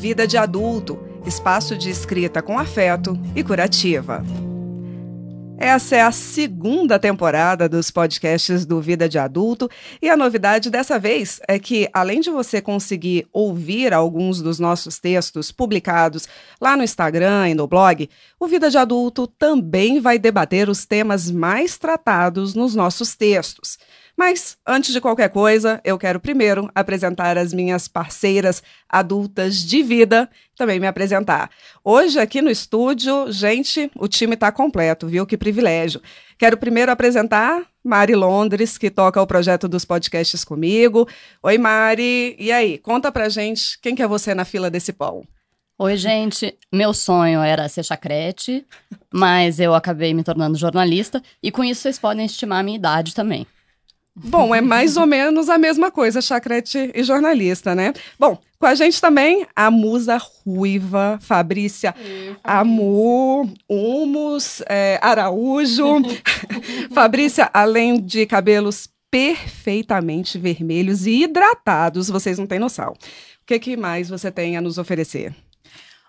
Vida de Adulto, espaço de escrita com afeto e curativa. Essa é a segunda temporada dos podcasts do Vida de Adulto e a novidade dessa vez é que, além de você conseguir ouvir alguns dos nossos textos publicados lá no Instagram e no blog, o Vida de Adulto também vai debater os temas mais tratados nos nossos textos. Mas, antes de qualquer coisa, eu quero primeiro apresentar as minhas parceiras adultas de vida, também me apresentar. Hoje, aqui no estúdio, gente, o time está completo, viu? Que privilégio. Quero primeiro apresentar Mari Londres, que toca o projeto dos podcasts comigo. Oi, Mari. E aí, conta pra gente quem que é você na fila desse pão. Oi, gente. Meu sonho era ser chacrete, mas eu acabei me tornando jornalista e com isso vocês podem estimar a minha idade também. Bom, é mais ou menos a mesma coisa, chacrete e jornalista, né? Bom, com a gente também a musa ruiva, Fabrícia Amu, Humus, é, Araújo. Fabrícia, além de cabelos perfeitamente vermelhos e hidratados, vocês não têm noção. O que, que mais você tem a nos oferecer?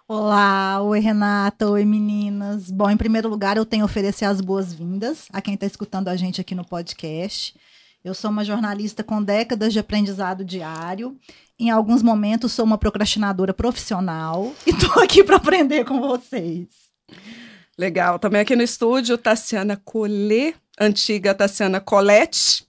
Olá, oi Renata, oi meninas. Bom, em primeiro lugar, eu tenho a oferecer as boas-vindas a quem está escutando a gente aqui no podcast. Eu sou uma jornalista com décadas de aprendizado diário. Em alguns momentos sou uma procrastinadora profissional e estou aqui para aprender com vocês. Legal. Também aqui no estúdio, Tassiana Collet, antiga Tassiana Colette,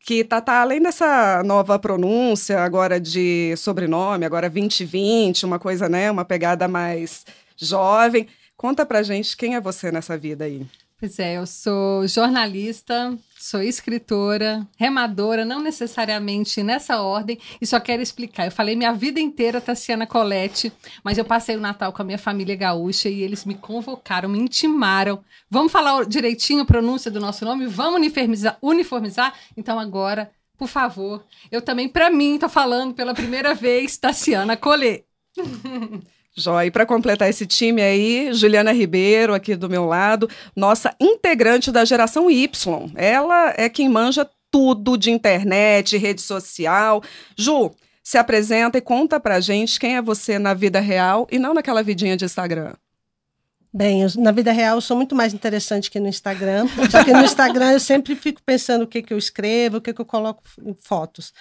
que tá, tá além dessa nova pronúncia agora de sobrenome, agora 2020, uma coisa, né, uma pegada mais jovem. Conta pra gente quem é você nessa vida aí. Pois é, eu sou jornalista, sou escritora, remadora, não necessariamente nessa ordem, e só quero explicar. Eu falei minha vida inteira Tassiana Colette, mas eu passei o Natal com a minha família gaúcha e eles me convocaram, me intimaram. Vamos falar direitinho a pronúncia do nosso nome? Vamos uniformizar? uniformizar? Então agora, por favor, eu também, para mim, tô falando pela primeira vez Tassiana Colette. Joia. E para completar esse time aí, Juliana Ribeiro, aqui do meu lado, nossa integrante da geração Y. Ela é quem manja tudo de internet, rede social. Ju, se apresenta e conta pra gente quem é você na vida real e não naquela vidinha de Instagram. Bem, eu, na vida real eu sou muito mais interessante que no Instagram, já que no Instagram eu sempre fico pensando o que, que eu escrevo, o que, que eu coloco em fotos.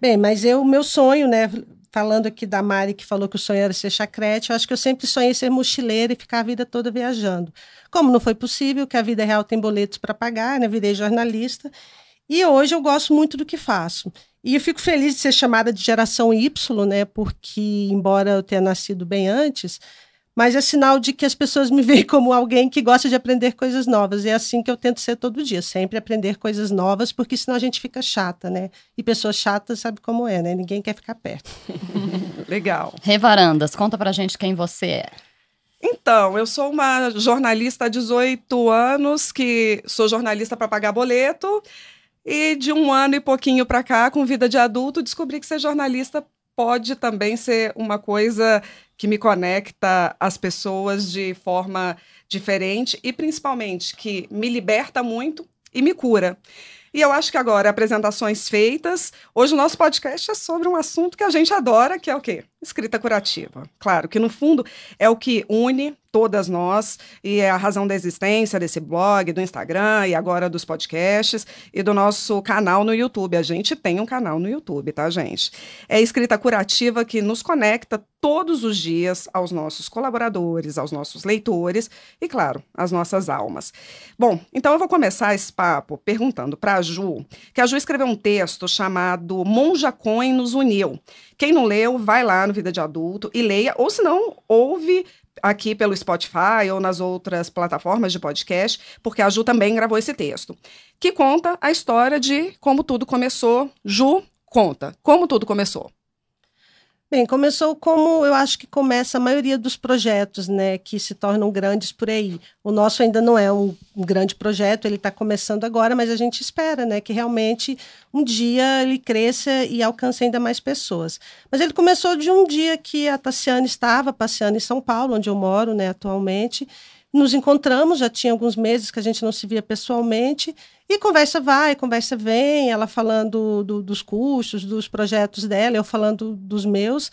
Bem, mas eu, meu sonho, né, falando aqui da Mari, que falou que o sonho era ser chacrete, eu acho que eu sempre sonhei ser mochileira e ficar a vida toda viajando. Como não foi possível, que a vida real tem boletos para pagar, né? Virei jornalista. E hoje eu gosto muito do que faço. E eu fico feliz de ser chamada de geração Y, né? Porque, embora eu tenha nascido bem antes, mas é sinal de que as pessoas me veem como alguém que gosta de aprender coisas novas. E é assim que eu tento ser todo dia, sempre aprender coisas novas, porque senão a gente fica chata, né? E pessoas chatas sabe como é, né? Ninguém quer ficar perto. Legal. Revarandas, conta pra gente quem você é. Então, eu sou uma jornalista há 18 anos, que sou jornalista para pagar boleto, e de um ano e pouquinho para cá, com vida de adulto, descobri que ser jornalista pode também ser uma coisa que me conecta às pessoas de forma diferente e principalmente que me liberta muito e me cura. E eu acho que agora, apresentações feitas, hoje o nosso podcast é sobre um assunto que a gente adora, que é o quê? Escrita curativa. Claro que no fundo é o que une todas nós e é a razão da existência desse blog, do Instagram e agora dos podcasts e do nosso canal no YouTube. A gente tem um canal no YouTube, tá, gente? É a escrita curativa que nos conecta todos os dias aos nossos colaboradores, aos nossos leitores e, claro, às nossas almas. Bom, então eu vou começar esse papo perguntando para a Ju, que a Ju escreveu um texto chamado Monja Coin nos uniu. Quem não leu, vai lá no Vida de Adulto e leia, ou se não, ouve aqui pelo Spotify ou nas outras plataformas de podcast, porque a Ju também gravou esse texto, que conta a história de como tudo começou. Ju, conta como tudo começou. Bem, começou como eu acho que começa a maioria dos projetos, né, que se tornam grandes por aí. O nosso ainda não é um, grande projeto, ele está começando agora, mas a gente espera, né, que realmente um dia ele cresça e alcance ainda mais pessoas. Mas ele começou de um dia que a Tassiane estava passeando em São Paulo, onde eu moro, né, atualmente, nos encontramos, já tinha alguns meses que a gente não se via pessoalmente, e conversa vai, conversa vem, ela falando do, dos custos, dos projetos dela, eu falando dos meus.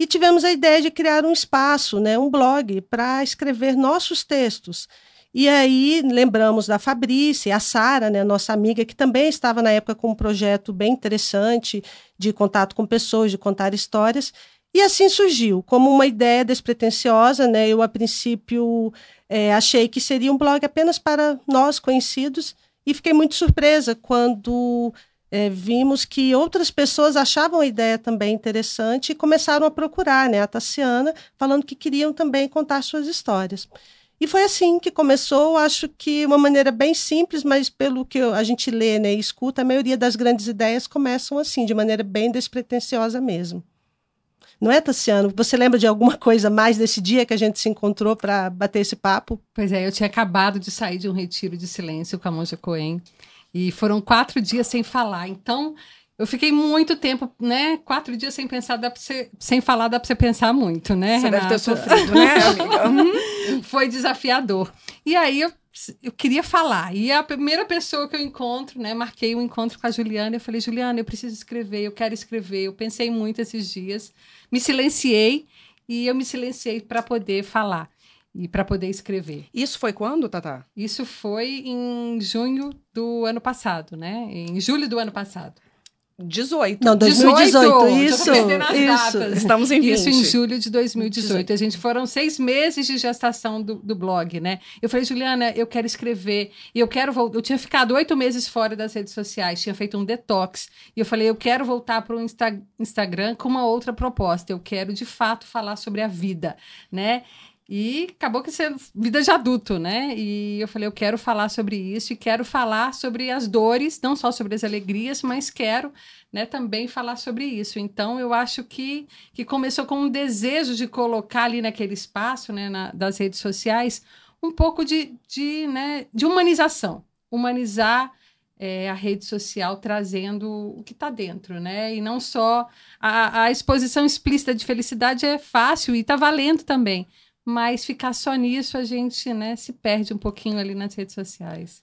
e tivemos a ideia de criar um espaço, né, um blog, para escrever nossos textos. E aí lembramos da Fabrícia, a Sara, né, nossa amiga, que também estava na época com um projeto bem interessante de contato com pessoas, de contar histórias. E assim surgiu, como uma ideia despretensiosa, né? Eu, a princípio, é, achei que seria um blog apenas para nós conhecidos e fiquei muito surpresa quando é, vimos que outras pessoas achavam a ideia também interessante e começaram a procurar né, a Tassiana, falando que queriam também contar suas histórias. E foi assim que começou, acho que uma maneira bem simples, mas pelo que a gente lê né, e escuta, a maioria das grandes ideias começam assim, de maneira bem despretensiosa mesmo. Não é, Tassiano? Você lembra de alguma coisa mais desse dia que a gente se encontrou para bater esse papo? Pois é, eu tinha acabado de sair de um retiro de silêncio com a Monja Coen. E foram quatro dias sem falar. Então, eu fiquei muito tempo, né? Quatro dias sem pensar, dá pra você, sem falar, dá para você pensar muito, né, você Renata? deve ter sofrido, né, amiga? Uhum. Foi desafiador. E aí eu, eu queria falar. E a primeira pessoa que eu encontro, né? Marquei um encontro com a Juliana. Eu falei, Juliana, eu preciso escrever, eu quero escrever. Eu pensei muito esses dias. Me silenciei e eu me silenciei para poder falar e para poder escrever. Isso foi quando, Tata? Isso foi em junho do ano passado, né? Em julho do ano passado. 18. Não, 2018, 18 isso. isso. Estamos em 20. Isso em julho de 2018. 18. A gente foram seis meses de gestação do, do blog, né? Eu falei, Juliana, eu quero escrever. E eu quero voltar. Eu tinha ficado oito meses fora das redes sociais, tinha feito um detox. E eu falei, eu quero voltar para o Insta Instagram com uma outra proposta. Eu quero, de fato, falar sobre a vida, né? E acabou que sendo vida de adulto, né? E eu falei, eu quero falar sobre isso e quero falar sobre as dores, não só sobre as alegrias, mas quero né, também falar sobre isso. Então, eu acho que, que começou com um desejo de colocar ali naquele espaço, né, na, das redes sociais, um pouco de, de, né, de humanização. Humanizar é, a rede social trazendo o que está dentro, né? E não só a, a exposição explícita de felicidade é fácil e está valendo também mas ficar só nisso a gente né, se perde um pouquinho ali nas redes sociais.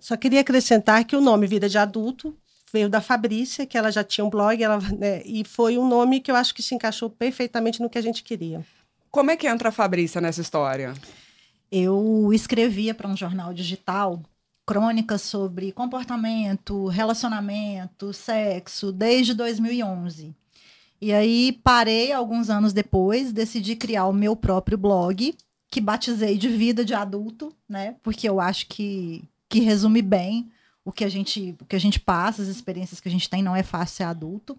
Só queria acrescentar que o nome Vida de Adulto veio da Fabrícia, que ela já tinha um blog, ela, né, e foi um nome que eu acho que se encaixou perfeitamente no que a gente queria. Como é que entra a Fabrícia nessa história? Eu escrevia para um jornal digital crônicas sobre comportamento, relacionamento, sexo, desde 2011. E aí parei alguns anos depois, decidi criar o meu próprio blog, que batizei de vida de adulto, né? Porque eu acho que, que resume bem o que a gente o que a gente passa, as experiências que a gente tem, não é fácil ser adulto.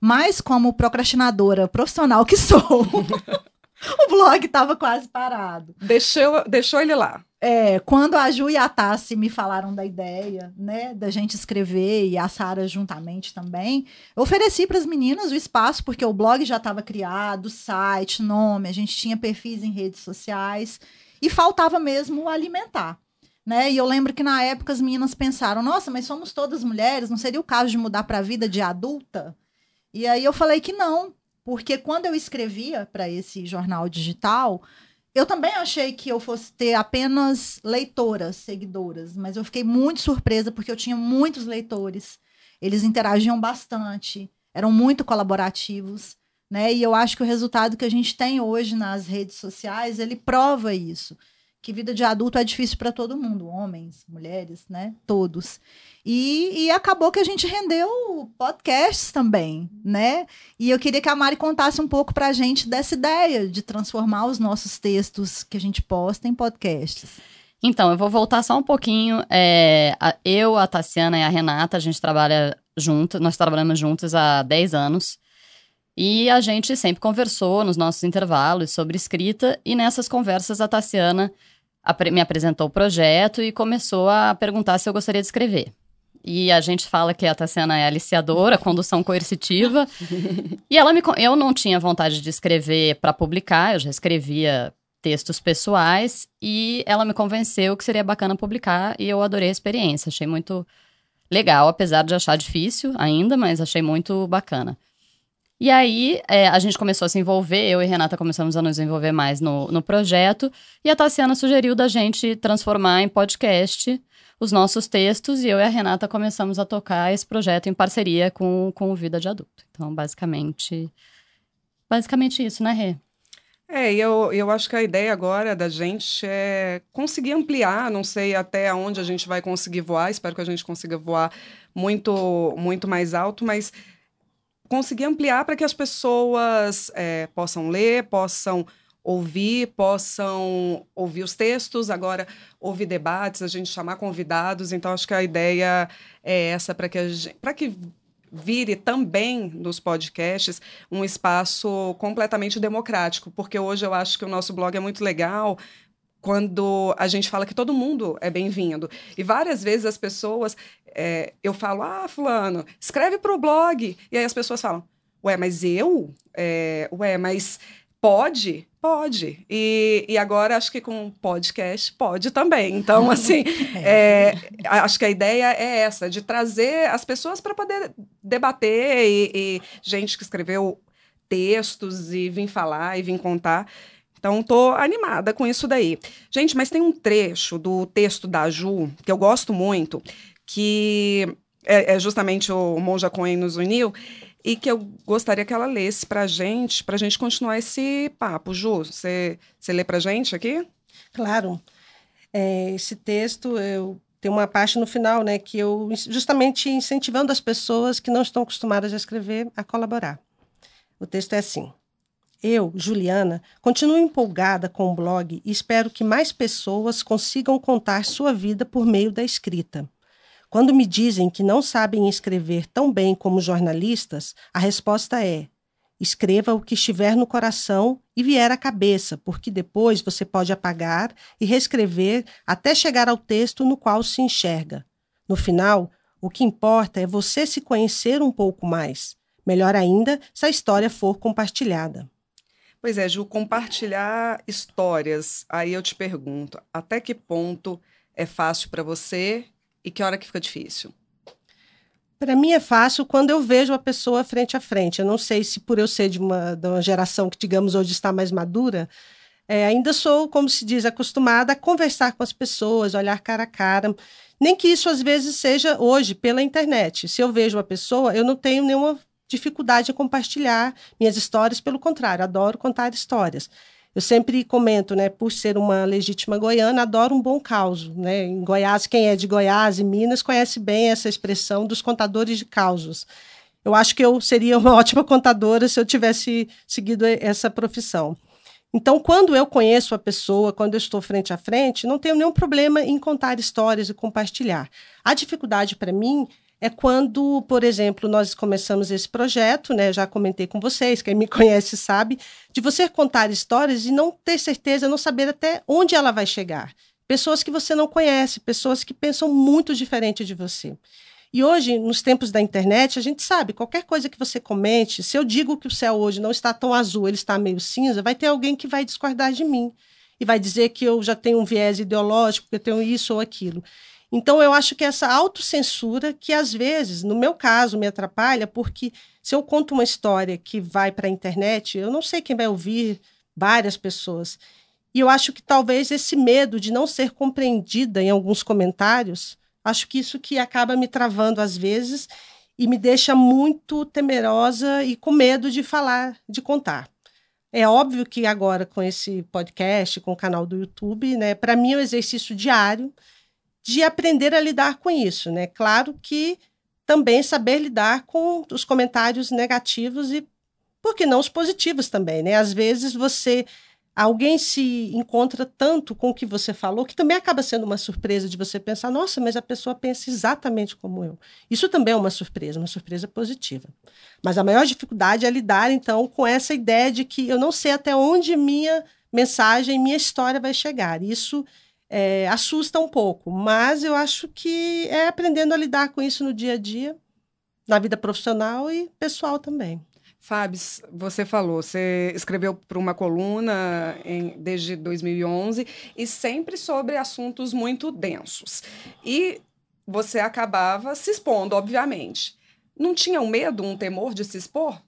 Mas como procrastinadora profissional que sou, o blog estava quase parado. Deixou, deixou ele lá. É, quando a Ju e a Tassi me falaram da ideia, né, da gente escrever e a Sara juntamente também, eu ofereci para as meninas o espaço porque o blog já estava criado, site, nome, a gente tinha perfis em redes sociais e faltava mesmo alimentar. Né? E eu lembro que na época as meninas pensaram: nossa, mas somos todas mulheres, não seria o caso de mudar para a vida de adulta? E aí eu falei que não, porque quando eu escrevia para esse jornal digital, eu também achei que eu fosse ter apenas leitoras, seguidoras, mas eu fiquei muito surpresa porque eu tinha muitos leitores. Eles interagiam bastante, eram muito colaborativos, né? E eu acho que o resultado que a gente tem hoje nas redes sociais, ele prova isso que vida de adulto é difícil para todo mundo, homens, mulheres, né? Todos. E, e, acabou que a gente rendeu podcasts também, né? E eu queria que a Mari contasse um pouco para a gente dessa ideia de transformar os nossos textos que a gente posta em podcasts. Então, eu vou voltar só um pouquinho. É, a, eu, a Tassiana e a Renata, a gente trabalha junto, nós trabalhamos juntos há 10 anos. E a gente sempre conversou nos nossos intervalos sobre escrita, e nessas conversas a Tassiana me apresentou o projeto e começou a perguntar se eu gostaria de escrever. E a gente fala que a Tassiana é aliciadora, condução coercitiva. e ela me, eu não tinha vontade de escrever para publicar, eu já escrevia textos pessoais e ela me convenceu que seria bacana publicar e eu adorei a experiência, achei muito legal, apesar de achar difícil ainda, mas achei muito bacana. E aí, é, a gente começou a se envolver, eu e Renata começamos a nos envolver mais no, no projeto, e a Tassiana sugeriu da gente transformar em podcast os nossos textos, e eu e a Renata começamos a tocar esse projeto em parceria com, com o Vida de Adulto. Então, basicamente, basicamente isso, né, Rê? É, eu, eu acho que a ideia agora da gente é conseguir ampliar, não sei até onde a gente vai conseguir voar, espero que a gente consiga voar muito, muito mais alto, mas conseguir ampliar para que as pessoas é, possam ler, possam ouvir, possam ouvir os textos, agora ouvir debates, a gente chamar convidados. Então, acho que a ideia é essa para que, que vire também nos podcasts um espaço completamente democrático, porque hoje eu acho que o nosso blog é muito legal quando a gente fala que todo mundo é bem-vindo. E várias vezes as pessoas, é, eu falo, ah, fulano, escreve para o blog. E aí as pessoas falam, ué, mas eu? É, ué, mas Pode, pode. E, e agora acho que com podcast pode também. Então, assim, é, acho que a ideia é essa, de trazer as pessoas para poder debater e, e, gente que escreveu textos e vir falar e vir contar. Então, tô animada com isso daí. Gente, mas tem um trecho do texto da Ju que eu gosto muito, que é, é justamente o Monja Coen nos uniu, e que eu gostaria que ela lesse para a gente, para a gente continuar esse papo. Ju, você, lê para a gente aqui? Claro. É, esse texto, eu tenho uma parte no final, né, que eu justamente incentivando as pessoas que não estão acostumadas a escrever a colaborar. O texto é assim: Eu, Juliana, continuo empolgada com o blog e espero que mais pessoas consigam contar sua vida por meio da escrita. Quando me dizem que não sabem escrever tão bem como jornalistas, a resposta é: escreva o que estiver no coração e vier à cabeça, porque depois você pode apagar e reescrever até chegar ao texto no qual se enxerga. No final, o que importa é você se conhecer um pouco mais. Melhor ainda se a história for compartilhada. Pois é, Ju, compartilhar histórias. Aí eu te pergunto, até que ponto é fácil para você e que hora que fica difícil? Para mim é fácil quando eu vejo a pessoa frente a frente. Eu não sei se por eu ser de uma, de uma geração que, digamos, hoje está mais madura, é, ainda sou, como se diz, acostumada a conversar com as pessoas, olhar cara a cara. Nem que isso às vezes seja hoje pela internet. Se eu vejo uma pessoa, eu não tenho nenhuma dificuldade em compartilhar minhas histórias, pelo contrário, adoro contar histórias. Eu sempre comento, né, por ser uma legítima goiana, adoro um bom caos, né? Em Goiás, quem é de Goiás e Minas conhece bem essa expressão dos contadores de causos. Eu acho que eu seria uma ótima contadora se eu tivesse seguido essa profissão. Então, quando eu conheço a pessoa, quando eu estou frente a frente, não tenho nenhum problema em contar histórias e compartilhar. A dificuldade para mim é quando, por exemplo, nós começamos esse projeto, né? Já comentei com vocês, quem me conhece sabe, de você contar histórias e não ter certeza, não saber até onde ela vai chegar. Pessoas que você não conhece, pessoas que pensam muito diferente de você. E hoje, nos tempos da internet, a gente sabe, qualquer coisa que você comente, se eu digo que o céu hoje não está tão azul, ele está meio cinza, vai ter alguém que vai discordar de mim e vai dizer que eu já tenho um viés ideológico, que eu tenho isso ou aquilo. Então, eu acho que essa autocensura, que às vezes, no meu caso, me atrapalha, porque se eu conto uma história que vai para a internet, eu não sei quem vai ouvir, várias pessoas. E eu acho que talvez esse medo de não ser compreendida em alguns comentários, acho que isso que acaba me travando às vezes e me deixa muito temerosa e com medo de falar, de contar. É óbvio que agora com esse podcast, com o canal do YouTube, né, para mim é um exercício diário de aprender a lidar com isso, né? Claro que também saber lidar com os comentários negativos e, por que não, os positivos também, né? Às vezes você alguém se encontra tanto com o que você falou que também acaba sendo uma surpresa de você pensar, nossa, mas a pessoa pensa exatamente como eu. Isso também é uma surpresa, uma surpresa positiva. Mas a maior dificuldade é lidar então com essa ideia de que eu não sei até onde minha mensagem, minha história vai chegar. Isso é, assusta um pouco, mas eu acho que é aprendendo a lidar com isso no dia a dia, na vida profissional e pessoal também. Fábio, você falou, você escreveu para uma coluna em, desde 2011 e sempre sobre assuntos muito densos. E você acabava se expondo, obviamente. Não tinha um medo, um temor de se expor?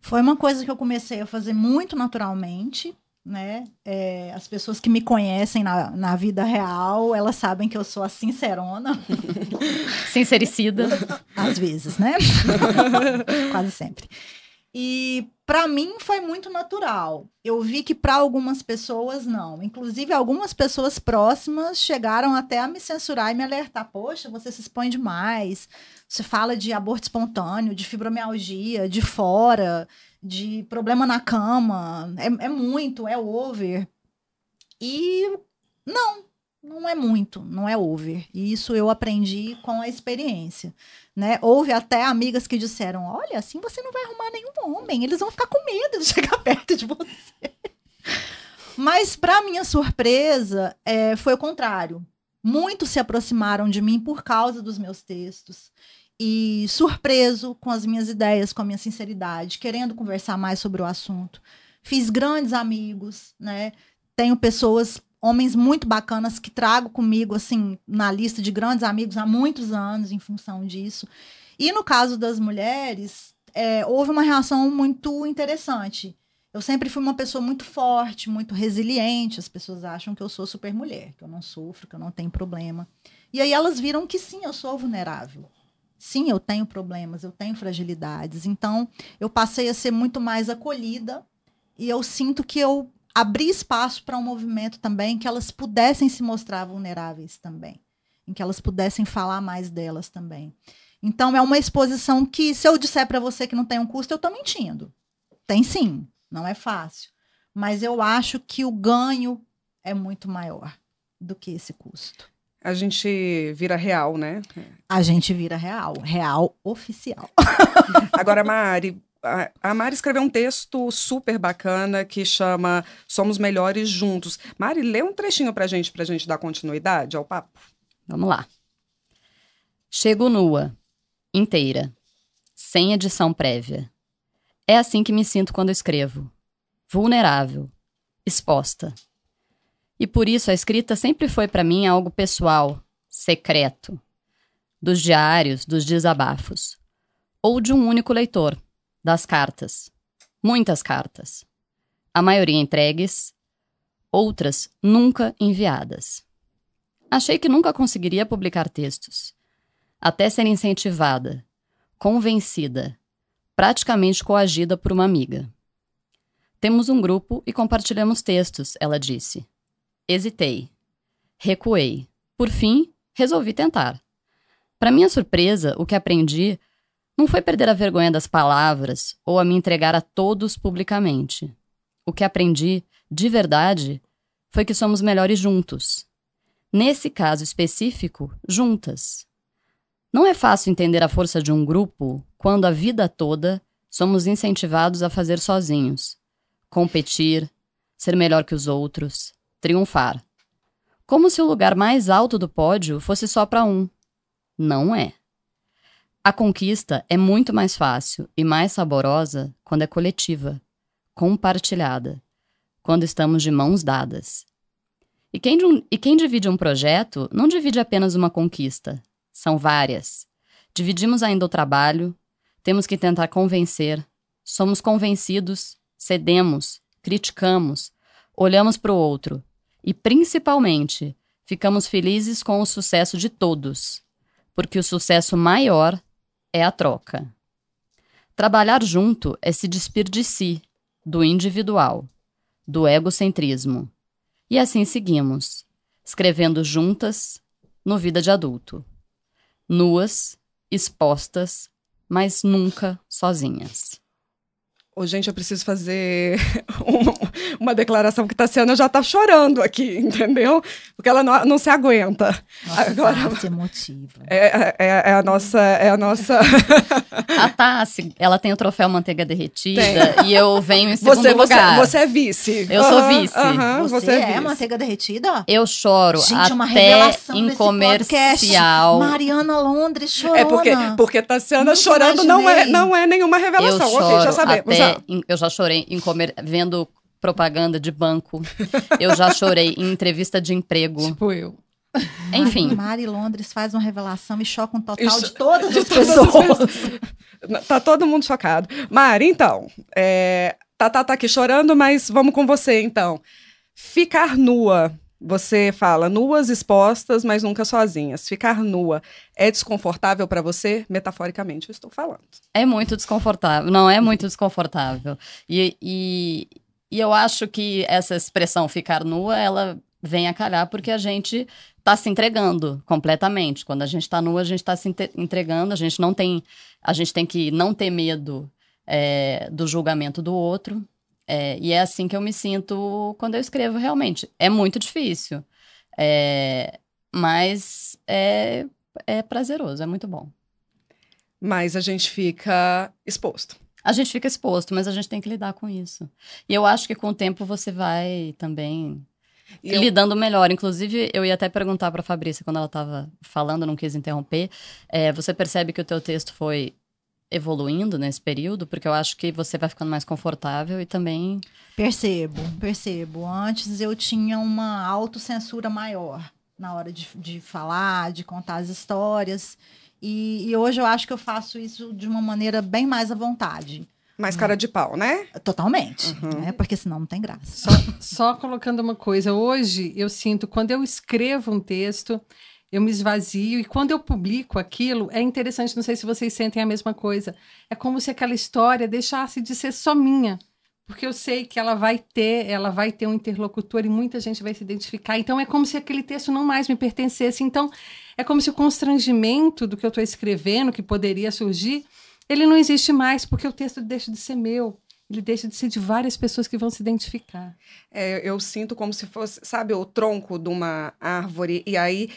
Foi uma coisa que eu comecei a fazer muito naturalmente né? É, as pessoas que me conhecem na, na vida real, elas sabem que eu sou a sincerona. Sincericida. Às vezes, né? Quase sempre. E para mim foi muito natural. Eu vi que para algumas pessoas não. Inclusive, algumas pessoas próximas chegaram até a me censurar e me alertar. Poxa, você se expõe demais. Você fala de aborto espontâneo, de fibromialgia, de fora, de problema na cama. É, é muito, é over. E não, não é muito, não é over. E isso eu aprendi com a experiência. Né? Houve até amigas que disseram: Olha, assim você não vai arrumar nenhum homem, eles vão ficar com medo de chegar perto de você. Mas, para minha surpresa, é, foi o contrário. Muitos se aproximaram de mim por causa dos meus textos. E surpreso com as minhas ideias, com a minha sinceridade, querendo conversar mais sobre o assunto. Fiz grandes amigos, né? Tenho pessoas homens muito bacanas que trago comigo, assim, na lista de grandes amigos há muitos anos, em função disso. E no caso das mulheres, é, houve uma reação muito interessante. Eu sempre fui uma pessoa muito forte, muito resiliente. As pessoas acham que eu sou super mulher, que eu não sofro, que eu não tenho problema. E aí elas viram que sim, eu sou vulnerável. Sim, eu tenho problemas, eu tenho fragilidades. Então, eu passei a ser muito mais acolhida e eu sinto que eu abrir espaço para um movimento também que elas pudessem se mostrar vulneráveis também, em que elas pudessem falar mais delas também. Então é uma exposição que se eu disser para você que não tem um custo, eu estou mentindo. Tem sim, não é fácil, mas eu acho que o ganho é muito maior do que esse custo. A gente vira real, né? A gente vira real, real oficial. Agora, Mari, a Mari escreveu um texto super bacana que chama Somos Melhores Juntos. Mari, lê um trechinho pra gente, pra gente dar continuidade ao papo. Vamos lá. Chego nua, inteira, sem edição prévia. É assim que me sinto quando escrevo. Vulnerável, exposta. E por isso a escrita sempre foi para mim algo pessoal, secreto. Dos diários, dos desabafos. Ou de um único leitor das cartas. Muitas cartas. A maioria entregues, outras nunca enviadas. Achei que nunca conseguiria publicar textos. Até ser incentivada, convencida, praticamente coagida por uma amiga. Temos um grupo e compartilhamos textos, ela disse. Hesitei. Recuei. Por fim, resolvi tentar. Para minha surpresa, o que aprendi não foi perder a vergonha das palavras ou a me entregar a todos publicamente. O que aprendi, de verdade, foi que somos melhores juntos. Nesse caso específico, juntas. Não é fácil entender a força de um grupo quando a vida toda somos incentivados a fazer sozinhos, competir, ser melhor que os outros, triunfar. Como se o lugar mais alto do pódio fosse só para um. Não é. A conquista é muito mais fácil e mais saborosa quando é coletiva, compartilhada, quando estamos de mãos dadas. E quem, e quem divide um projeto não divide apenas uma conquista, são várias. Dividimos ainda o trabalho, temos que tentar convencer, somos convencidos, cedemos, criticamos, olhamos para o outro e, principalmente, ficamos felizes com o sucesso de todos, porque o sucesso maior é a troca. Trabalhar junto é se despir de si, do individual, do egocentrismo. E assim seguimos, escrevendo juntas no Vida de Adulto. Nuas, expostas, mas nunca sozinhas. Ô, gente, eu preciso fazer uma, uma declaração que Tassiana já tá chorando aqui, entendeu? Porque ela não, não se aguenta. Nossa, Agora, Tassi emotiva. É, é, é, a nossa... É a nossa... a Tassi, ela tem o troféu Manteiga Derretida tem. e eu venho em segundo você, lugar. Você, você é vice. Eu sou vice. você, você, é, é Manteiga Derretida? Eu choro gente, uma até em comercial. Mariana Londres chorando. É porque, porque Tassiana Nunca chorando não é, não é nenhuma revelação. Eu ok, já sabemos. Até eu já chorei em comer, vendo propaganda de banco. Eu já chorei em entrevista de emprego. Tipo eu. Enfim. Mari Londres faz uma revelação e choca um total Isso, de todas as pessoas. tá todo mundo chocado. Mari, então, é, Tatá tá aqui chorando, mas vamos com você, então. Ficar nua Você fala nuas expostas, mas nunca sozinhas. Ficar nua é desconfortável para você? Metaforicamente, eu estou falando. É muito desconfortável. Não é muito desconfortável. E, e, e eu acho que essa expressão ficar nua, ela vem a calhar porque a gente está se entregando completamente. Quando a gente está nua, a gente está se entregando. A gente não tem, a gente tem que não ter medo é, do julgamento do outro. É, e é assim que eu me sinto quando eu escrevo, realmente. É muito difícil. É, mas é, é prazeroso, é muito bom. Mas a gente fica exposto. A gente fica exposto, mas a gente tem que lidar com isso. E eu acho que com o tempo você vai também e lidando eu... melhor. Inclusive, eu ia até perguntar para a Fabrícia quando ela estava falando, não quis interromper. É, você percebe que o teu texto foi evoluindo nesse período? Porque eu acho que você vai ficando mais confortável e também. Percebo, percebo. Antes eu tinha uma autocensura maior na hora de, de falar, de contar as histórias. E, e, hoje eu acho que eu faço isso de uma maneira bem mais à vontade. Mais cara de pau, né? Totalmente. Uhum. Né? Porque senão não tem graça. Só, só colocando uma coisa. Hoje eu sinto, quando eu escrevo um texto, eu me esvazio e quando eu publico aquilo, é interessante, não sei se vocês sentem a mesma coisa. É como se aquela história deixasse de ser só minha, porque eu sei que ela vai ter, ela vai ter um interlocutor e muita gente vai se identificar. Então é como se aquele texto não mais me pertencesse. Então é como se o constrangimento do que eu estou escrevendo, que poderia surgir, ele não existe mais, porque o texto deixa de ser meu ele deixa de ser de várias pessoas que vão se identificar. É, eu sinto como se fosse, sabe, o tronco de uma árvore, e aí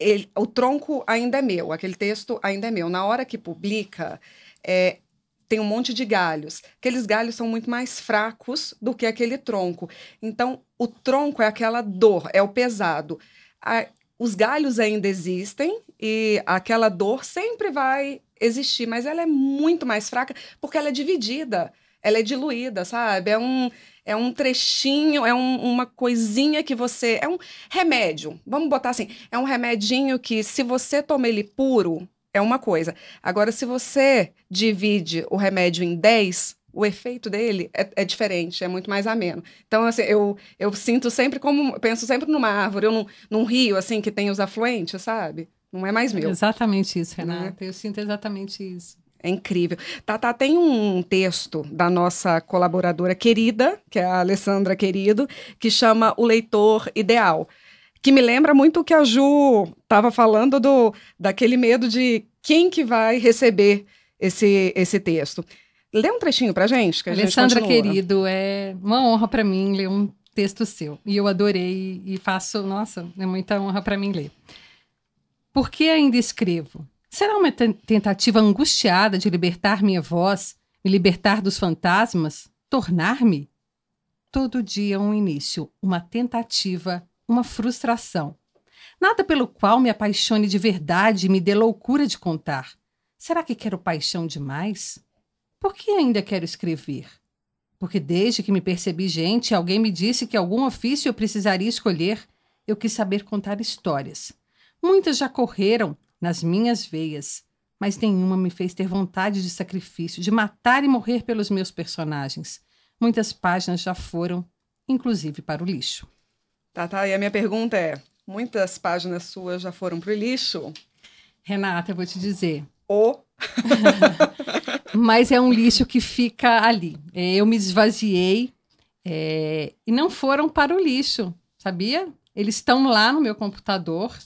ele, o tronco ainda é meu, aquele texto ainda é meu. Na hora que publica, é, tem um monte de galhos. Aqueles galhos são muito mais fracos do que aquele tronco. Então, o tronco é aquela dor, é o pesado. A, os galhos ainda existem e aquela dor sempre vai existir, mas ela é muito mais fraca porque ela é dividida, ela é diluída, sabe? É um, é um trechinho, é um, uma coisinha que você. É um remédio. Vamos botar assim: é um remedinho que, se você toma ele puro, é uma coisa. Agora, se você divide o remédio em 10, o efeito dele é, é, diferente, é muito mais ameno. Então, assim, eu, eu sinto sempre como. Penso sempre numa árvore, ou num, num rio, assim, que tem os afluentes, sabe? Não é mais meu. Exatamente isso, né? Renata. Eu sinto exatamente isso. É incrível. Tata, tem um texto da nossa colaboradora querida, que é a Alessandra Querido, que chama O Leitor Ideal, que me lembra muito o que a Ju estava falando do daquele medo de quem que vai receber esse, esse texto. Lê um trechinho pra gente, que a Alessandra gente Querido, é uma honra para mim ler um texto seu. E eu adorei e faço, nossa, é muita honra para mim ler. Por que ainda escrevo? Será uma tentativa angustiada de libertar minha voz, me libertar dos fantasmas, tornar-me? Todo dia um início, uma tentativa, uma frustração. Nada pelo qual me apaixone de verdade e me dê loucura de contar. Será que quero paixão demais? Por que ainda quero escrever? Porque desde que me percebi gente, alguém me disse que algum ofício eu precisaria escolher, eu quis saber contar histórias. Muitas já correram, nas minhas veias, mas nenhuma me fez ter vontade de sacrifício, de matar e morrer pelos meus personagens. Muitas páginas já foram, inclusive para o lixo. Tá, tá. E a minha pergunta é: muitas páginas suas já foram para o lixo? Renata, eu vou te dizer. O. mas é um lixo que fica ali. É, eu me esvaziei é, e não foram para o lixo, sabia? Eles estão lá no meu computador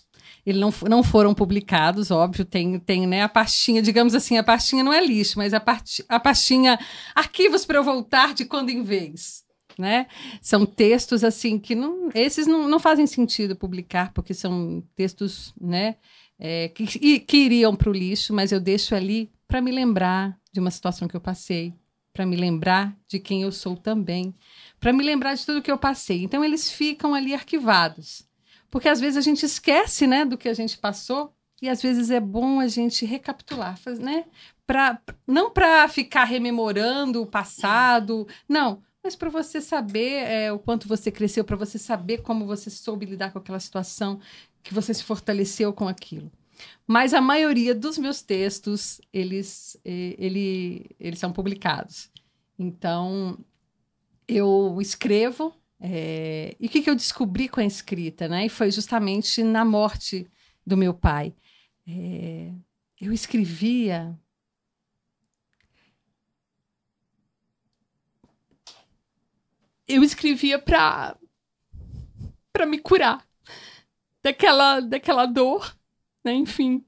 eles não, não foram publicados, óbvio, tem, tem né, a pastinha, digamos assim, a pastinha não é lixo, mas a, part, a pastinha arquivos para eu voltar de quando em vez. Né? São textos assim que não, esses não, não fazem sentido publicar, porque são textos né, é, que, que iriam para o lixo, mas eu deixo ali para me lembrar de uma situação que eu passei, para me lembrar de quem eu sou também, para me lembrar de tudo que eu passei. Então, eles ficam ali arquivados. Porque às vezes a gente esquece, né, do que a gente passou e às vezes é bom a gente recapitular, né? Pra, não para ficar rememorando o passado, não, mas para você saber é, o quanto você cresceu, para você saber como você soube lidar com aquela situação, que você se fortaleceu com aquilo. Mas a maioria dos meus textos, eles, ele, eles são publicados. Então, eu escrevo É, e o que, que eu descobri com a escrita, né? E foi justamente na morte do meu pai. É, eu escrevia. Eu escrevia para para me curar daquela daquela dor, né? Enfim.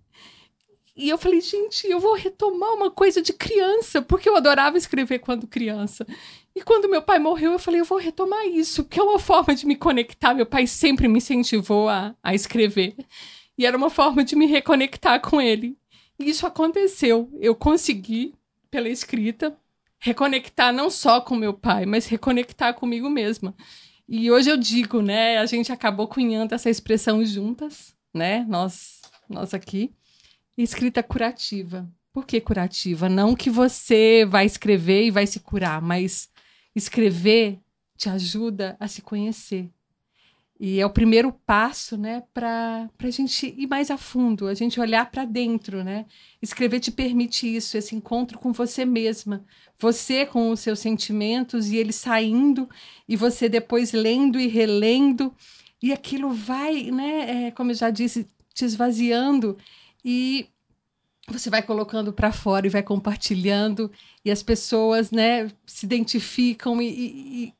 E eu falei, gente, eu vou retomar uma coisa de criança, porque eu adorava escrever quando criança. E quando meu pai morreu, eu falei, eu vou retomar isso, que é uma forma de me conectar. Meu pai sempre me incentivou a, a escrever. E era uma forma de me reconectar com ele. E isso aconteceu. Eu consegui, pela escrita, reconectar não só com meu pai, mas reconectar comigo mesma. E hoje eu digo, né, a gente acabou cunhando essa expressão juntas, né, nós, nós aqui. Escrita curativa. Por que curativa? Não que você vai escrever e vai se curar, mas escrever te ajuda a se conhecer. E é o primeiro passo, né, para a gente ir mais a fundo, a gente olhar para dentro, né? Escrever te permite isso, esse encontro com você mesma, você com os seus sentimentos e eles saindo e você depois lendo e relendo e aquilo vai, né, é, como eu já disse, te esvaziando e você vai colocando para fora e vai compartilhando e as pessoas, né, se identificam e, e,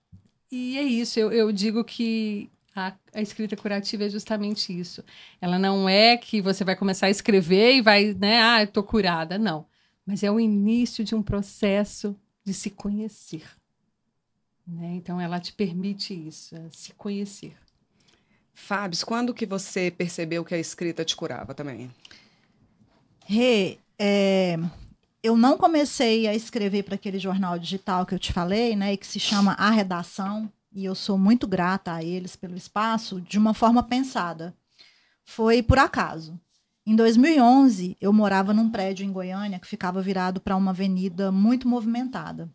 e é isso. Eu, eu digo que a, a, escrita curativa é justamente isso. Ela não é que você vai começar a escrever e vai, né, ah, eu tô curada. Não. Mas é o início de um processo de se conhecer. Né? Então ela te permite isso, é se conhecer. Fábio, quando que você percebeu que a escrita te curava também? Rê, é, eu não comecei a escrever para aquele jornal digital que eu te falei, né, que se chama A Redação, e eu sou muito grata a eles pelo espaço, de uma forma pensada. Foi por acaso. Em 2011, eu morava num prédio em Goiânia que ficava virado para uma avenida muito movimentada.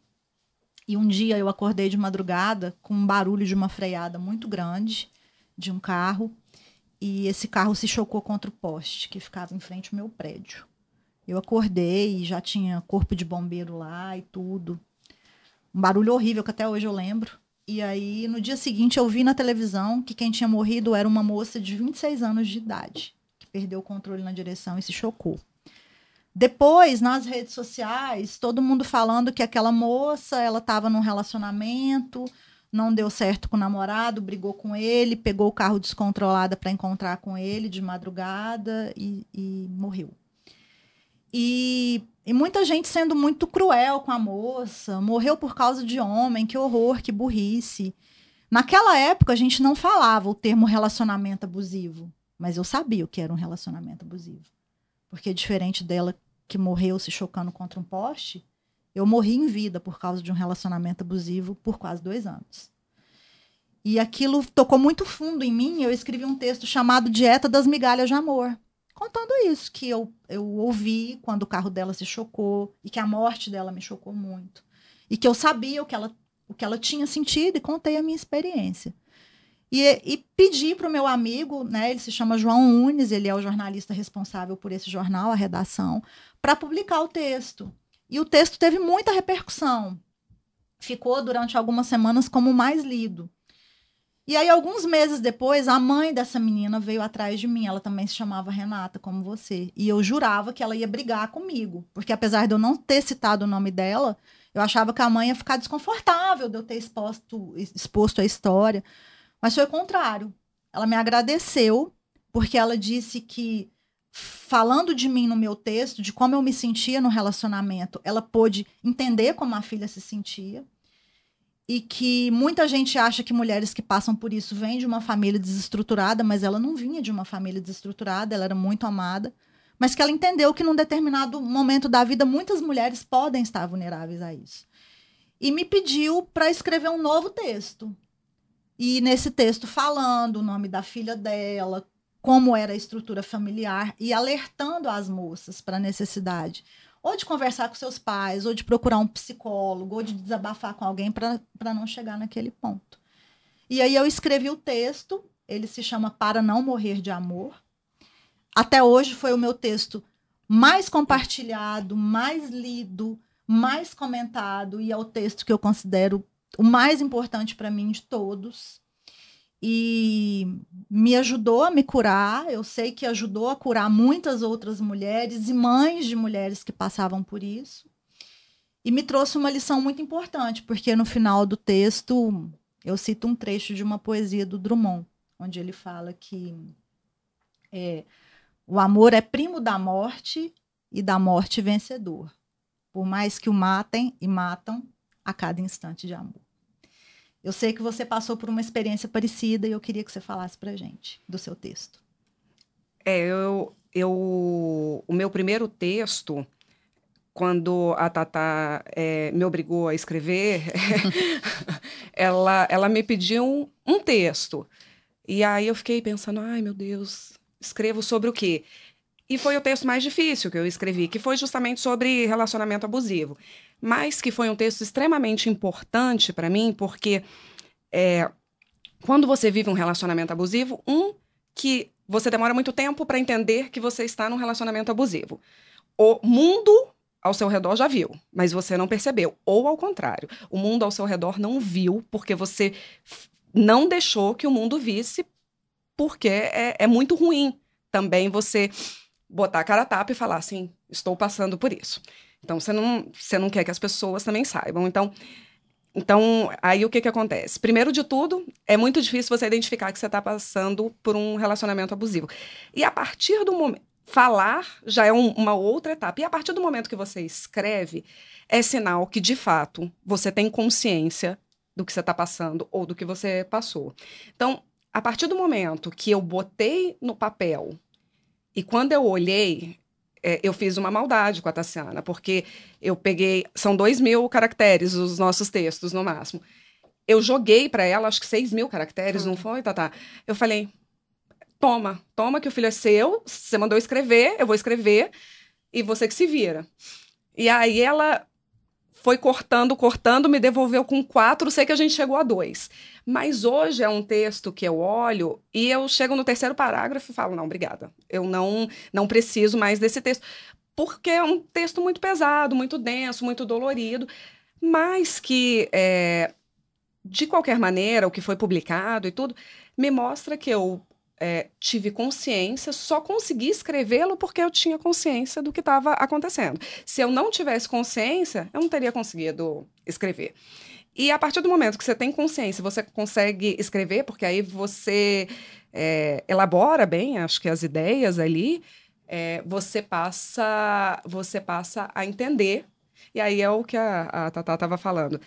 E um dia eu acordei de madrugada com um barulho de uma freada muito grande de um carro e esse carro se chocou contra o poste que ficava em frente ao meu prédio. Eu acordei e já tinha corpo de bombeiro lá e tudo. Um barulho horrível que até hoje eu lembro. E aí, no dia seguinte, eu vi na televisão que quem tinha morrido era uma moça de 26 anos de idade, que perdeu o controle na direção e se chocou. Depois, nas redes sociais, todo mundo falando que aquela moça, ela estava num relacionamento, não deu certo com o namorado, brigou com ele, pegou o carro descontrolada para encontrar com ele de madrugada e, e morreu. E, e, muita gente sendo muito cruel com a moça, morreu por causa de homem, que horror, que burrice. Naquela época a gente não falava o termo relacionamento abusivo, mas eu sabia o que era um relacionamento abusivo. Porque diferente dela que morreu se chocando contra um poste, eu morri em vida por causa de um relacionamento abusivo por quase dois anos. E aquilo tocou muito fundo em mim. Eu escrevi um texto chamado Dieta das Migalhas de Amor, contando isso, que eu, eu ouvi quando o carro dela se chocou e que a morte dela me chocou muito. E que eu sabia o que ela, o que ela tinha sentido e contei a minha experiência. E, e pedi para o meu amigo, né, ele se chama João Nunes, ele é o jornalista responsável por esse jornal, a redação, para publicar o texto. E o texto teve muita repercussão. Ficou durante algumas semanas como mais lido. E aí, alguns meses depois, a mãe dessa menina veio atrás de mim. Ela também se chamava Renata, como você. E eu jurava que ela ia brigar comigo. Porque apesar de eu não ter citado o nome dela, eu achava que a mãe ia ficar desconfortável de eu ter exposto, exposto a história. Mas foi o contrário. Ela me agradeceu, porque ela disse que falando de mim no meu texto, de como eu me sentia no relacionamento, ela pôde entender como a filha se sentia. E que muita gente acha que mulheres que passam por isso vêm de uma família desestruturada, mas ela não vinha de uma família desestruturada, ela era muito amada. Mas que ela entendeu que num determinado momento da vida muitas mulheres podem estar vulneráveis a isso. E me pediu para escrever um novo texto. E nesse texto falando o nome da filha dela, como era a estrutura familiar e alertando as moças para a necessidade ou de conversar com seus pais, ou de procurar um psicólogo, ou de desabafar com alguém para não chegar naquele ponto. E aí eu escrevi o texto, ele se chama Para Não Morrer de Amor. Até hoje foi o meu texto mais compartilhado, mais lido, mais comentado, e é o texto que eu considero o mais importante para mim de todos e me ajudou a me curar. Eu sei que ajudou a curar muitas outras mulheres e mães de mulheres que passavam por isso. E me trouxe uma lição muito importante, porque no final do texto eu cito um trecho de uma poesia do Drummond, onde ele fala que é, o amor é primo da morte e da morte vencedor, por mais que o matem e matam a cada instante de amor. Eu sei que você passou por uma experiência parecida e eu queria que você falasse para gente do seu texto. É, eu, eu, o meu primeiro texto quando a Tata é, me obrigou a escrever, ela, ela me pediu um, um, texto. E aí eu fiquei pensando, ai meu Deus, escrevo sobre o quê? E foi o texto mais difícil que eu escrevi, que foi justamente sobre relacionamento abusivo. Mas que foi um texto extremamente importante para mim, porque é, quando você vive um relacionamento abusivo, um, que você demora muito tempo para entender que você está num relacionamento abusivo. O mundo ao seu redor já viu, mas você não percebeu. Ou ao contrário, o mundo ao seu redor não viu porque você não deixou que o mundo visse, porque é, é muito ruim também você botar a cara a tapa e falar assim: estou passando por isso. Então você não, você não quer que as pessoas também saibam. Então, então aí o que, que acontece? Primeiro de tudo, é muito difícil você identificar que você está passando por um relacionamento abusivo. E a partir do momento falar já é um, uma outra etapa. E a partir do momento que você escreve, é sinal que, de fato, você tem consciência do que você está passando ou do que você passou. Então, a partir do momento que eu botei no papel e quando eu olhei, é, eu fiz uma maldade com a Tassiana, porque eu peguei. São dois mil caracteres os nossos textos, no máximo. Eu joguei para ela, acho que seis mil caracteres, não foi, Tatá? Eu falei, toma, toma que o filho é seu, você mandou escrever, eu vou escrever, e você que se vira. E aí ela foi cortando, cortando, me devolveu com quatro, sei que a gente chegou a dois. Mas hoje é um texto que eu olho e eu chego no terceiro parágrafo e falo, não, obrigada, eu não, não preciso mais desse texto. Porque é um texto muito pesado, muito denso, muito dolorido, mas que, é, de qualquer maneira, o que foi publicado e tudo, me mostra que eu é, tive consciência, só consegui escrevê-lo porque eu tinha consciência do que estava acontecendo. Se eu não tivesse consciência, eu não teria conseguido escrever. E a partir do momento que você tem consciência, você consegue escrever, porque aí você é, elabora bem, acho que as ideias ali, é, você passa, você passa a entender. E aí é o que a, a Tatá estava falando.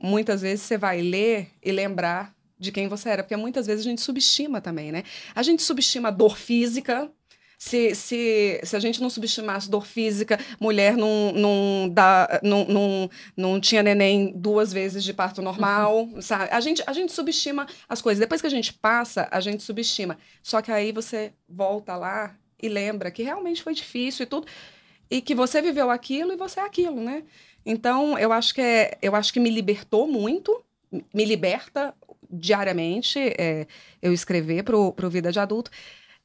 Muitas vezes você vai ler e lembrar de quem você era, porque muitas vezes a gente subestima também, né? A gente subestima a dor física. Se, se, se a gente não subestimasse dor física, mulher não, não, dá, não, não, não tinha neném duas vezes de parto normal, uhum. sabe? A gente, a gente subestima as coisas. Depois que a gente passa, a gente subestima. Só que aí você volta lá e lembra que realmente foi difícil e tudo, e que você viveu aquilo e você é aquilo, né? Então, eu acho que, é, eu acho que me libertou muito, me liberta diariamente é, eu escrever para o Vida de Adulto.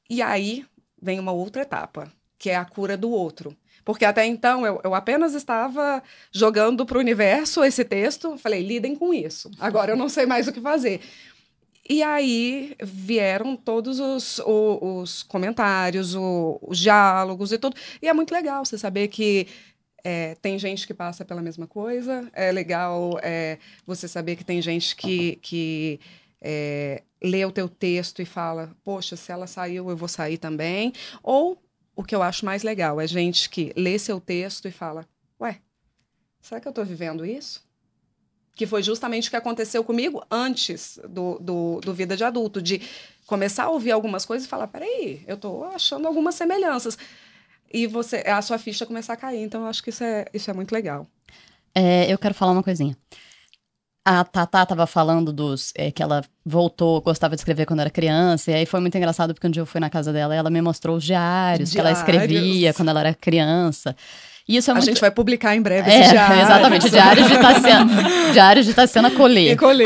E aí vem uma outra etapa, que é a cura do outro. Porque até então eu, eu apenas estava jogando para o universo esse texto, falei, lidem com isso. Agora eu não sei mais o que fazer. E aí vieram todos os, os, os comentários, os diálogos e tudo. E é muito legal você saber que é, tem gente que passa pela mesma coisa. É legal é, você saber que tem gente que, que é, lê o teu texto e fala, poxa, se ela saiu, eu vou sair também. Ou o que eu acho mais legal é gente que lê seu texto e fala, ué, será que eu estou vivendo isso? Que foi justamente o que aconteceu comigo antes do, do, do Vida de Adulto, de começar a ouvir algumas coisas e falar, peraí, eu estou achando algumas semelhanças e você a sua ficha começar a cair. Então, eu acho que isso é, isso é muito legal. É, eu quero falar uma coisinha. A Tatá estava falando dos é, que ela voltou, gostava de escrever quando era criança, e aí foi muito engraçado porque um dia eu fui na casa dela e ela me mostrou os diários, diários. que ela escrevia quando ela era criança. E isso é a muito... gente vai publicar em breve é, Exatamente, Diários de Tassiana, Diários de Tassiana Colê. E Colê.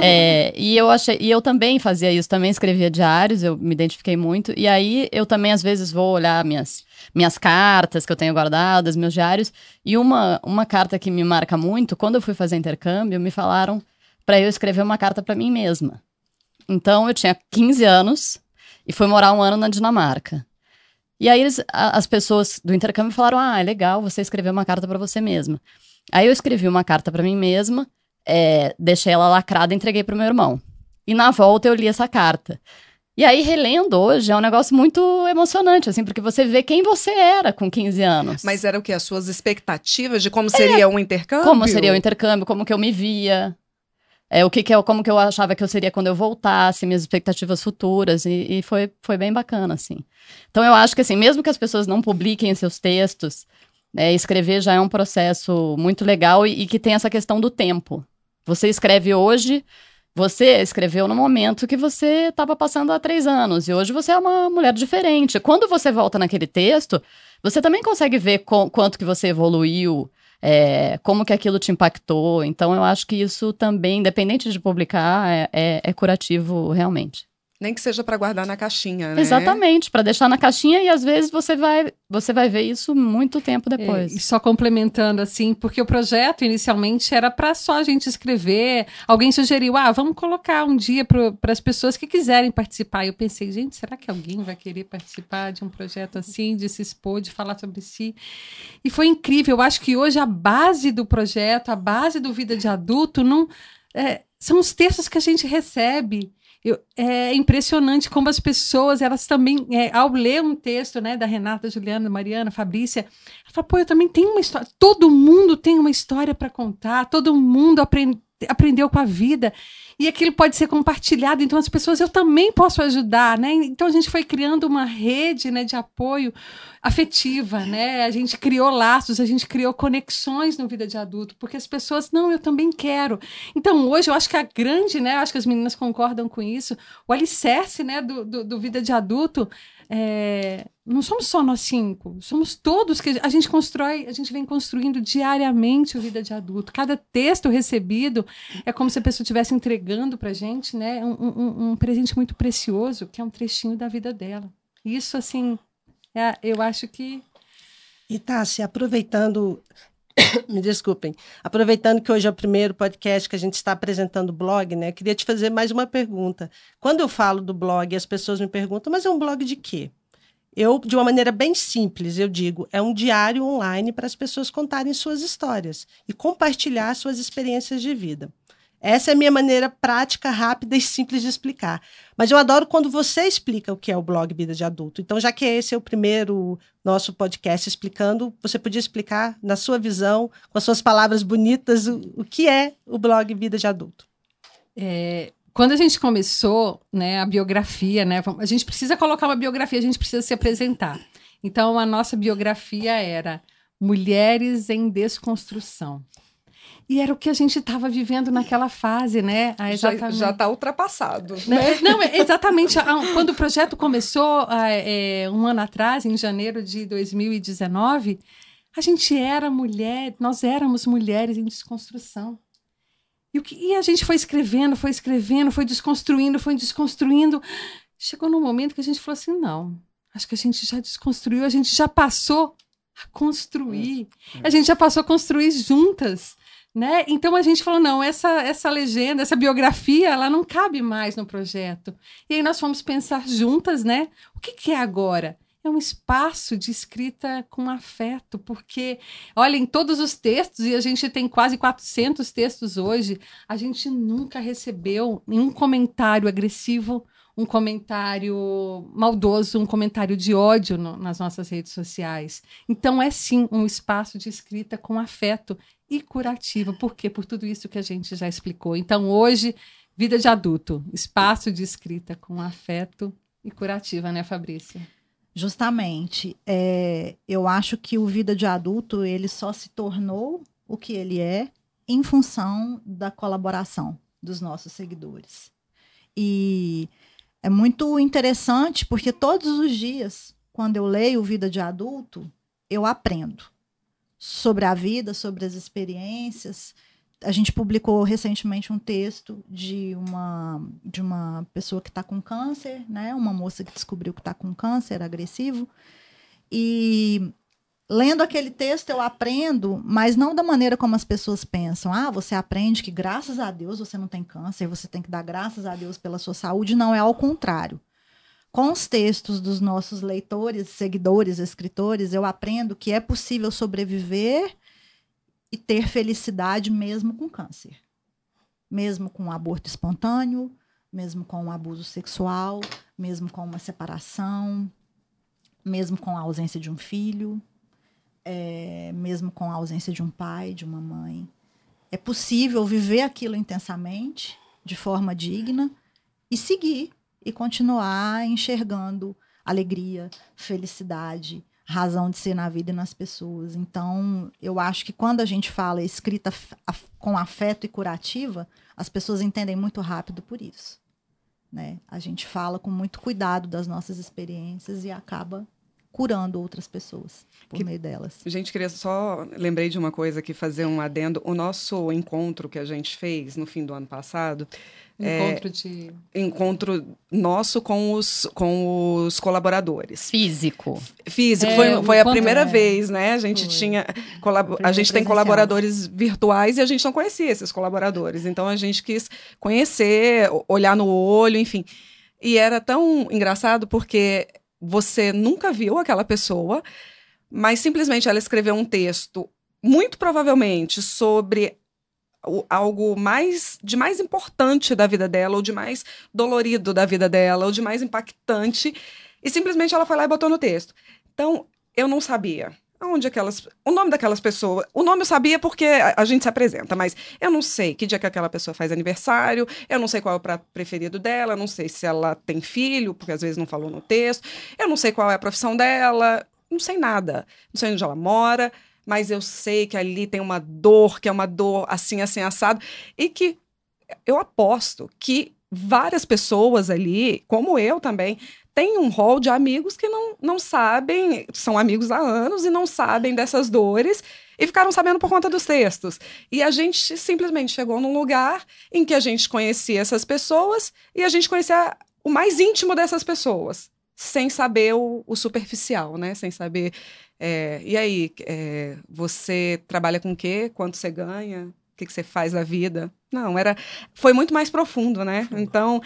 É, e eu achei, e eu também fazia isso, também escrevia diários, eu me identifiquei muito. E aí eu também às vezes vou olhar minhas minhas cartas que eu tenho guardadas, meus diários. E uma, uma carta que me marca muito, quando eu fui fazer intercâmbio, me falaram para eu escrever uma carta para mim mesma. Então eu tinha 15 anos e fui morar um ano na Dinamarca. E aí eles, a, as pessoas do intercâmbio falaram: "Ah, é legal você escrever uma carta para você mesma". Aí eu escrevi uma carta para mim mesma, é, deixei ela lacrada e entreguei pro meu irmão. E na volta eu li essa carta. E aí, relendo hoje, é um negócio muito emocionante, assim, porque você vê quem você era com 15 anos. Mas era o que? As suas expectativas de como seria um intercâmbio? Como seria o intercâmbio, como que eu me via. É, o que, que eu, como que eu achava que eu seria quando eu voltasse, minhas expectativas futuras, e, e foi, foi bem bacana, assim. Então eu acho que, assim, mesmo que as pessoas não publiquem seus textos, é, escrever já é um processo muito legal e, e que tem essa questão do tempo. Você escreve hoje, você escreveu no momento que você estava passando há três anos e hoje você é uma mulher diferente. Quando você volta naquele texto, você também consegue ver quanto que você evoluiu, é, como que aquilo te impactou. Então, eu acho que isso também, independente de publicar, é, é, é curativo realmente. Nem que seja para guardar na caixinha, né? Exatamente, para deixar na caixinha e às vezes você vai, você vai ver isso muito tempo é, depois. É, e só complementando assim, porque o projeto inicialmente era para só a gente escrever. Alguém sugeriu, ah, vamos colocar um dia para as pessoas que quiserem participar. Eu pensei, gente, será que alguém vai querer participar de um projeto assim, de se expor, de falar sobre si? E foi incrível. Eu acho que hoje a base do projeto, a base do Vida de Adulto, não é, são os textos que a gente recebe eu, é impressionante como as pessoas, elas também, é, ao ler um texto né, da Renata, Juliana, Mariana, Fabrícia, ela fala, pô, eu também tenho uma história. Todo mundo tem uma história para contar, todo mundo aprende, aprendeu com a vida e aquilo pode ser compartilhado. Então, as pessoas, eu também posso ajudar, né? Então, a gente foi criando uma rede né, de apoio afetiva, né? A gente criou laços, a gente criou conexões no vida de adulto, porque as pessoas, não, eu também quero. Então, hoje, eu acho que a grande, né? Acho que as meninas concordam com isso, o alicerce, né, do, do, do vida de adulto é, não somos só nós cinco, somos todos que a gente constrói, a gente vem construindo diariamente o vida de adulto. Cada texto recebido é como se a pessoa estivesse entregando para a gente, né, um, um, um, presente muito precioso, que é um trechinho da vida dela. Isso, assim, é, eu acho que. E Tassi, aproveitando, me desculpem, aproveitando que hoje é o primeiro podcast que a gente está apresentando o blog, né? Queria te fazer mais uma pergunta. Quando eu falo do blog, as pessoas me perguntam, mas é um blog de quê? Eu, de uma maneira bem simples, eu digo, é um diário online para as pessoas contarem suas histórias e compartilhar suas experiências de vida. Essa é a minha maneira prática, rápida e simples de explicar. Mas eu adoro quando você explica o que é o blog Vida de Adulto. Então, já que esse é o primeiro nosso podcast explicando, você podia explicar, na sua visão, com as suas palavras bonitas, o, o que é o blog Vida de Adulto. É, quando a gente começou, né, a biografia, né, a gente precisa colocar uma biografia, a gente precisa se apresentar. Então, a nossa biografia era Mulheres em Desconstrução. E era o que a gente estava vivendo naquela fase, né? Ah, exatamente. Já está ultrapassado. Né? Não, é, exatamente. Quando o projeto começou, é, um ano atrás, em janeiro de 2019, a gente era mulher, nós éramos mulheres em desconstrução. E, o que, e a gente foi escrevendo, foi escrevendo, foi desconstruindo, foi desconstruindo. Chegou num momento que a gente falou assim: não, acho que a gente já desconstruiu, a gente já passou a construir. A gente já passou a construir juntas. Né? Então a gente falou: não, essa, essa legenda, essa biografia, ela não cabe mais no projeto. E aí nós fomos pensar juntas, né? O que, que é agora? É um espaço de escrita com afeto, porque, olha, em todos os textos, e a gente tem quase 400 textos hoje, a gente nunca recebeu nenhum comentário agressivo, um comentário maldoso, um comentário de ódio no, nas nossas redes sociais. Então, é sim um espaço de escrita com afeto e curativa. Por quê? Por tudo isso que a gente já explicou. Então, hoje, vida de adulto, espaço de escrita com afeto e curativa, né, Fabrícia? Justamente. É, eu acho que o vida de adulto ele só se tornou o que ele é em função da colaboração dos nossos seguidores. E é muito interessante porque todos os dias, quando eu leio Vida de Adulto, eu aprendo sobre a vida, sobre as experiências. A gente publicou recentemente um texto de uma, de uma pessoa que está com câncer, né? Uma moça que descobriu que está com câncer agressivo. E lendo aquele texto eu aprendo, mas não da maneira como as pessoas pensam. Ah, você aprende que graças a Deus você não tem câncer, você tem que dar graças a Deus pela sua saúde. Não é ao contrário. Com os textos dos nossos leitores, seguidores, escritores, eu aprendo que é possível sobreviver e ter felicidade mesmo com câncer. Mesmo com um aborto espontâneo, mesmo com um abuso sexual, mesmo com uma separação, mesmo com a ausência de um filho, é, mesmo com a ausência de um pai, de uma mãe. É possível viver aquilo intensamente, de forma digna, e seguir e continuar enxergando alegria, felicidade, razão de ser na vida e nas pessoas. Então, eu acho que quando a gente fala escrita com afeto e curativa, as pessoas entendem muito rápido por isso. Né? A gente fala com muito cuidado das nossas experiências e acaba curando outras pessoas por que, meio delas. Gente, queria só lembrei de uma coisa que fazer um adendo. O nosso encontro que a gente fez no fim do ano passado, encontro é, de encontro nosso com os com os colaboradores. Físico. Físico é, foi, foi a primeira é. vez, né? A gente foi. tinha a gente tem colaboradores virtuais e a gente não conhecia esses colaboradores. Então a gente quis conhecer, olhar no olho, enfim. E era tão engraçado porque você nunca viu aquela pessoa, mas simplesmente ela escreveu um texto, muito provavelmente sobre o, algo mais de mais importante da vida dela, ou de mais dolorido da vida dela, ou de mais impactante, e simplesmente ela foi lá e botou no texto. Então, eu não sabia onde aquelas. O nome daquelas pessoas. O nome eu sabia porque a, gente se apresenta, mas eu não sei que dia que aquela pessoa faz aniversário, eu não sei qual é o prato preferido dela, eu não sei se ela tem filho, porque às vezes não falou no texto, eu não sei qual é a profissão dela, não sei nada. Não sei onde ela mora, mas eu sei que ali tem uma dor, que é uma dor assim, assim, assado, e que eu aposto que várias pessoas ali, como eu também, tem um rol de amigos que não, não sabem, são amigos há anos e não sabem dessas dores e ficaram sabendo por conta dos textos. E a gente simplesmente chegou num lugar em que a gente conhecia essas pessoas e a gente conhecia o mais íntimo dessas pessoas, sem saber o, o superficial, né? Sem saber. É, e aí, é, você trabalha com o quê? Quanto você ganha? O que, que você faz da vida? Não, era. Foi muito mais profundo, né? Então,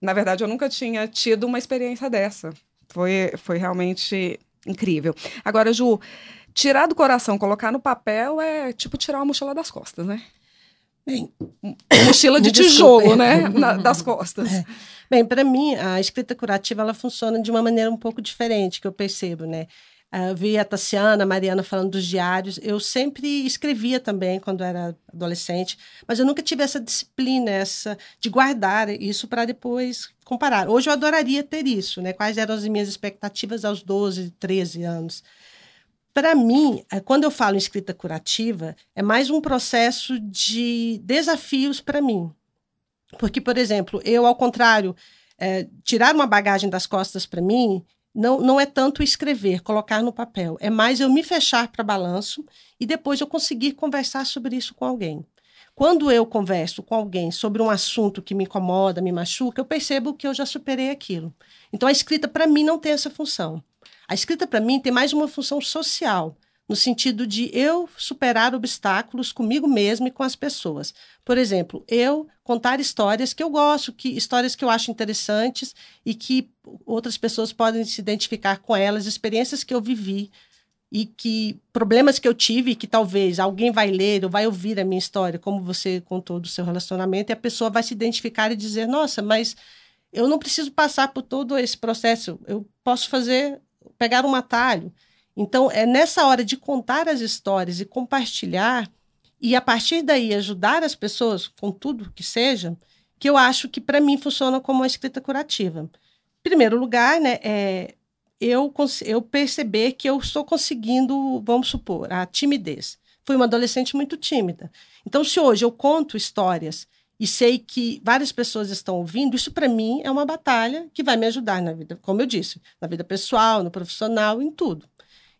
na verdade, eu nunca tinha tido uma experiência dessa. Foi, foi realmente incrível. Agora, Ju, tirar do coração, colocar no papel é tipo tirar uma mochila das costas, né? Bem, mochila de tijolo, né? Na, das costas. É. Bem, para mim, a escrita curativa ela funciona de uma maneira um pouco diferente, que eu percebo, né? Uh, vi a Tassiana, a Mariana falando dos diários. Eu sempre escrevia também quando era adolescente, mas eu nunca tive essa disciplina, essa de guardar isso para depois comparar. Hoje eu adoraria ter isso, né? Quais eram as minhas expectativas aos 12, 13 anos? Para mim, eh, quando eu falo em escrita curativa, é mais um processo de desafios para mim. Porque, por exemplo, eu, ao contrário, é, tirar uma bagagem das costas para mim não, não é tanto escrever, colocar no papel, é mais eu me fechar para balanço e depois eu conseguir conversar sobre isso com alguém. Quando eu converso com alguém sobre um assunto que me incomoda, me machuca, eu percebo que eu já superei aquilo. Então a escrita para mim não tem essa função. A escrita para mim tem mais uma função social no sentido de eu superar obstáculos comigo mesmo e com as pessoas. Por exemplo, eu contar histórias que eu gosto, que histórias que eu acho interessantes e que outras pessoas podem se identificar com elas, experiências que eu vivi e que problemas que eu tive que talvez alguém vai ler ou vai ouvir a minha história, como você contou do seu relacionamento, e a pessoa vai se identificar e dizer: "Nossa, mas eu não preciso passar por todo esse processo, eu posso fazer pegar um atalho". Então, é nessa hora de contar as histórias e compartilhar, e a partir daí ajudar as pessoas com tudo que seja, que eu acho que para mim funciona como uma escrita curativa. Em primeiro lugar, né, é eu, eu perceber que eu estou conseguindo, vamos supor, a timidez. Fui uma adolescente muito tímida. Então, se hoje eu conto histórias e sei que várias pessoas estão ouvindo, isso para mim é uma batalha que vai me ajudar na vida, como eu disse, na vida pessoal, no profissional, em tudo.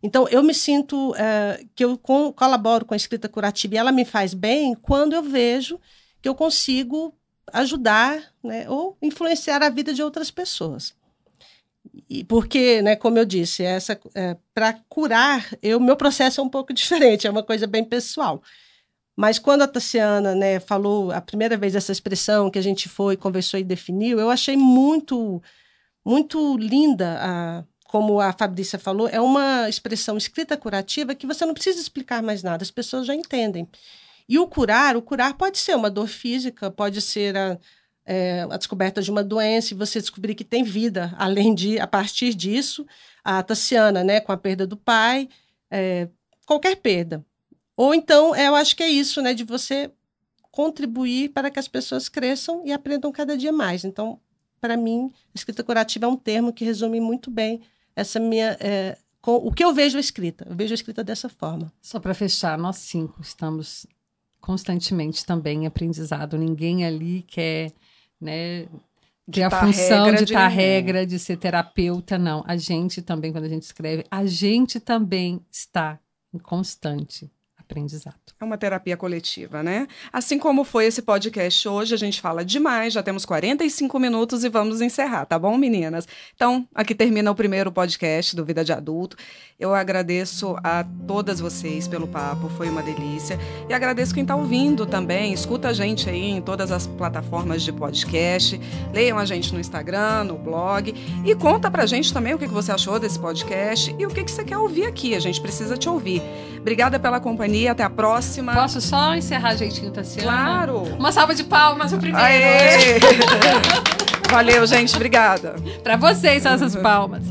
Então, eu me sinto uh, que eu colaboro com a escrita curativa e ela me faz bem quando eu vejo que eu consigo ajudar né, ou influenciar a vida de outras pessoas. e porque, né, como eu disse, essa é, para curar, eu meu processo é um pouco diferente, é uma coisa bem pessoal. Mas quando a Tassiana, né, falou a primeira vez essa expressão que a gente foi, conversou e definiu, eu achei muito muito linda a como a Fabrícia falou, é uma expressão escrita curativa que você não precisa explicar mais nada, as pessoas já entendem. E o curar, o curar pode ser uma dor física, pode ser a, é, a descoberta de uma doença e você descobrir que tem vida, além de, a partir disso, a Tassiana, né, com a perda do pai, é, qualquer perda. Ou então, eu acho que é isso, né, de você contribuir para que as pessoas cresçam e aprendam cada dia mais. Então, para mim, escrita curativa é um termo que resume muito bem essa minha. É, com, o que eu vejo a escrita. Eu vejo a escrita dessa forma. Só para fechar, nós cinco estamos constantemente também em aprendizado. Ninguém ali quer né, ter a função de estar regra, de ser terapeuta, não. A gente também, quando a gente escreve, a gente também está em constante aprendizado. É uma terapia coletiva, né? Assim como foi esse podcast hoje, a gente fala demais, já temos 45 minutos e vamos encerrar, tá bom, meninas? Então, aqui termina o primeiro podcast do Vida de Adulto. Eu agradeço a todas vocês pelo papo, foi uma delícia. E agradeço quem está ouvindo também. Escuta a gente aí em todas as plataformas de podcast. Leiam a gente no Instagram, no blog. E conta pra gente também o que você achou desse podcast e o que você quer ouvir aqui. A gente precisa te ouvir. Obrigada pela companhia. Até a próxima. Posso só encerrar jeitinho, Tassiana? Claro. Uma salva de palmas, o primeiro. Aê! Valeu, gente. Obrigada. Para vocês, essas palmas.